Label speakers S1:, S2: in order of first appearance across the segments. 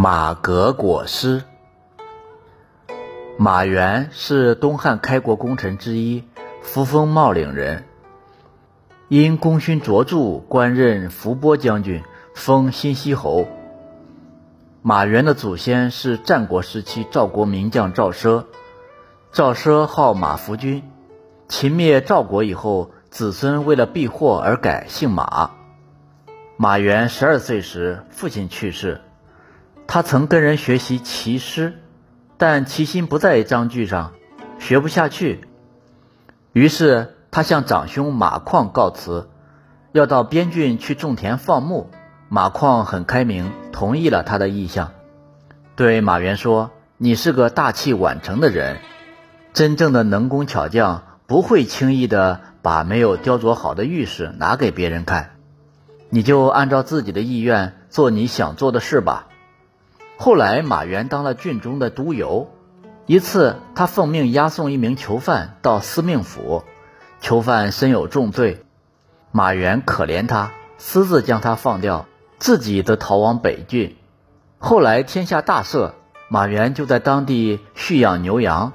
S1: 马革裹尸。马援是东汉开国功臣之一，扶风茂陵人。因功勋卓著，官任伏波将军，封新息侯。马援的祖先是战国时期赵国名将赵奢，赵奢号马服君。秦灭赵国以后，子孙为了避祸而改姓马。马援十二岁时，父亲去世。他曾跟人学习骑师，但其心不在章句上，学不下去。于是他向长兄马况告辞，要到边郡去种田放牧。马况很开明，同意了他的意向，对马援说：“你是个大器晚成的人，真正的能工巧匠不会轻易的把没有雕琢好的玉石拿给别人看，你就按照自己的意愿做你想做的事吧。”后来，马援当了郡中的督邮。一次，他奉命押送一名囚犯到司命府，囚犯身有重罪，马援可怜他，私自将他放掉，自己则逃往北郡。后来天下大赦，马援就在当地蓄养牛羊。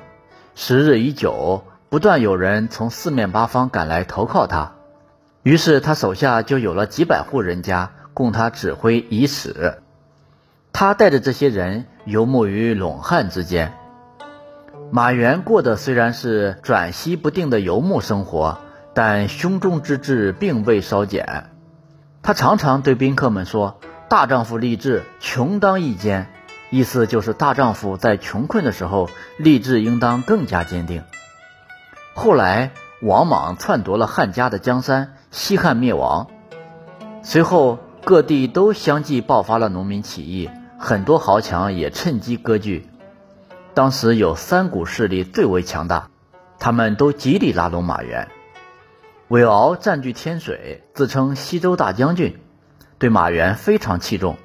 S1: 时日已久，不断有人从四面八方赶来投靠他，于是他手下就有了几百户人家供他指挥遗使。他带着这些人游牧于陇汉之间。马援过的虽然是转息不定的游牧生活，但胸中之志并未稍减。他常常对宾客们说：“大丈夫立志，穷当益坚。”意思就是大丈夫在穷困的时候立志应当更加坚定。后来，王莽篡夺了汉家的江山，西汉灭亡。随后，各地都相继爆发了农民起义。很多豪强也趁机割据。当时有三股势力最为强大，他们都极力拉拢马援。韦敖占据天水，自称西周大将军，对马援非常器重，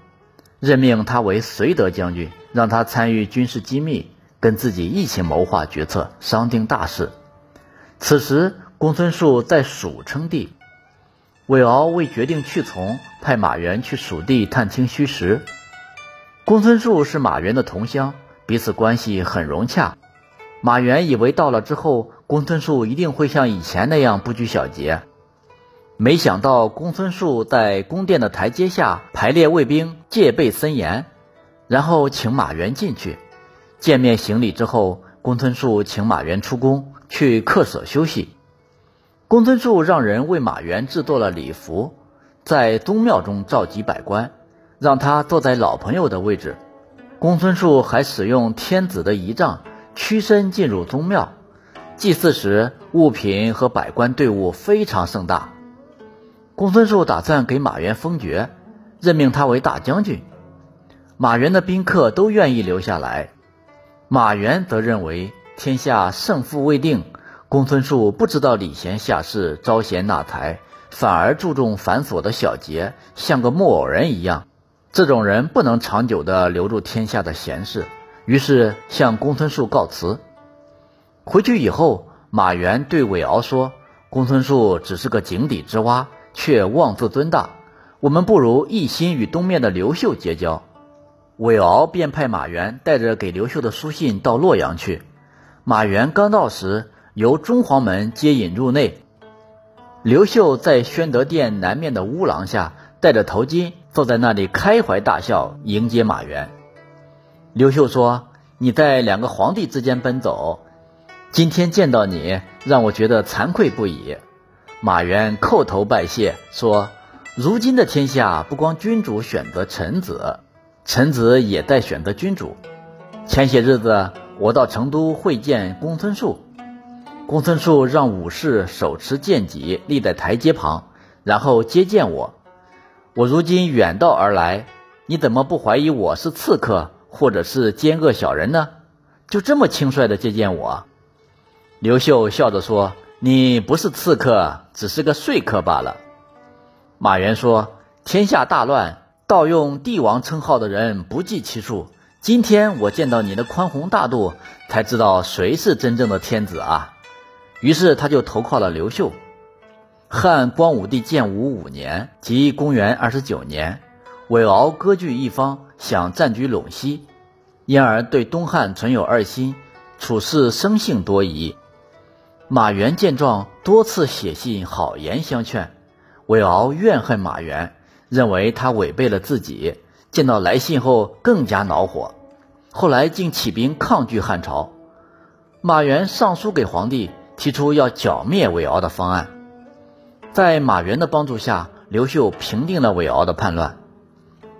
S1: 任命他为绥德将军，让他参与军事机密，跟自己一起谋划决策，商定大事。此时，公孙述在蜀称帝，韦敖为决定去从，派马援去蜀地探听虚实。公孙述是马援的同乡，彼此关系很融洽。马援以为到了之后，公孙述一定会像以前那样不拘小节，没想到公孙述在宫殿的台阶下排列卫兵，戒备森严，然后请马援进去。见面行礼之后，公孙述请马援出宫去客舍休息。公孙述让人为马援制作了礼服，在宗庙中召集百官。让他坐在老朋友的位置。公孙述还使用天子的仪仗，屈身进入宗庙。祭祀时，物品和百官队伍非常盛大。公孙述打算给马援封爵，任命他为大将军。马援的宾客都愿意留下来。马援则认为天下胜负未定，公孙述不知道礼贤下士、招贤纳才，反而注重繁琐的小节，像个木偶人一样。这种人不能长久地留住天下的贤士，于是向公孙述告辞。回去以后，马援对韦敖说：“公孙述只是个井底之蛙，却妄自尊大。我们不如一心与东面的刘秀结交。”韦敖便派马援带着给刘秀的书信到洛阳去。马援刚到时，由中黄门接引入内。刘秀在宣德殿南面的屋廊下，戴着头巾。坐在那里开怀大笑迎接马援。刘秀说：“你在两个皇帝之间奔走，今天见到你，让我觉得惭愧不已。”马援叩头拜谢说：“如今的天下，不光君主选择臣子，臣子也在选择君主。前些日子，我到成都会见公孙述，公孙述让武士手持剑戟立在台阶旁，然后接见我。”我如今远道而来，你怎么不怀疑我是刺客或者是奸恶小人呢？就这么轻率的接见我？刘秀笑着说：“你不是刺客，只是个说客罢了。”马援说：“天下大乱，盗用帝王称号的人不计其数。今天我见到你的宽宏大度，才知道谁是真正的天子啊！”于是他就投靠了刘秀。汉光武帝建武五年，即公元二十九年，韦敖割据一方，想占据陇西，因而对东汉存有二心，处事生性多疑。马援见状，多次写信好言相劝，韦敖怨恨马援，认为他违背了自己。见到来信后，更加恼火，后来竟起兵抗拒汉朝。马援上书给皇帝，提出要剿灭韦敖的方案。在马援的帮助下，刘秀平定了韦敖的叛乱。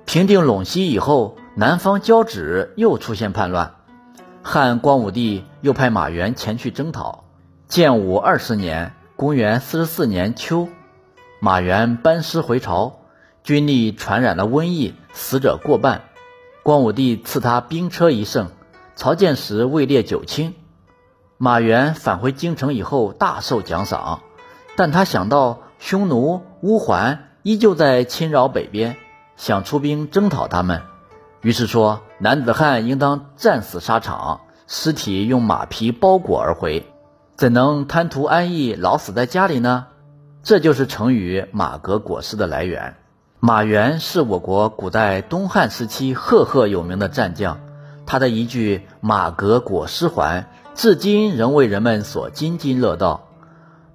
S1: 平定陇西以后，南方交趾又出现叛乱，汉光武帝又派马援前去征讨。建武二十年（公元四十四年秋），马援班师回朝，军力传染了瘟疫，死者过半。光武帝赐他兵车一乘，朝见时位列九卿。马援返回京城以后，大受奖赏，但他想到匈奴、乌桓依旧在侵扰北边，想出兵征讨他们，于是说：“男子汉应当战死沙场，尸体用马皮包裹而回，怎能贪图安逸，老死在家里呢？”这就是成语“马革裹尸”的来源。马援是我国古代东汉时期赫赫有名的战将，他的一句“马革裹尸还”。至今仍为人们所津津乐道。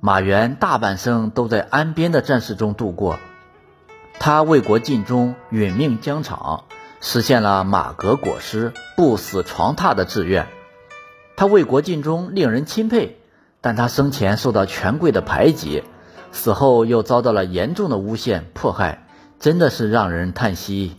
S1: 马援大半生都在安边的战事中度过，他为国尽忠，殒命疆场，实现了马革裹尸、不死床榻的志愿。他为国尽忠，令人钦佩，但他生前受到权贵的排挤，死后又遭到了严重的诬陷迫害，真的是让人叹息。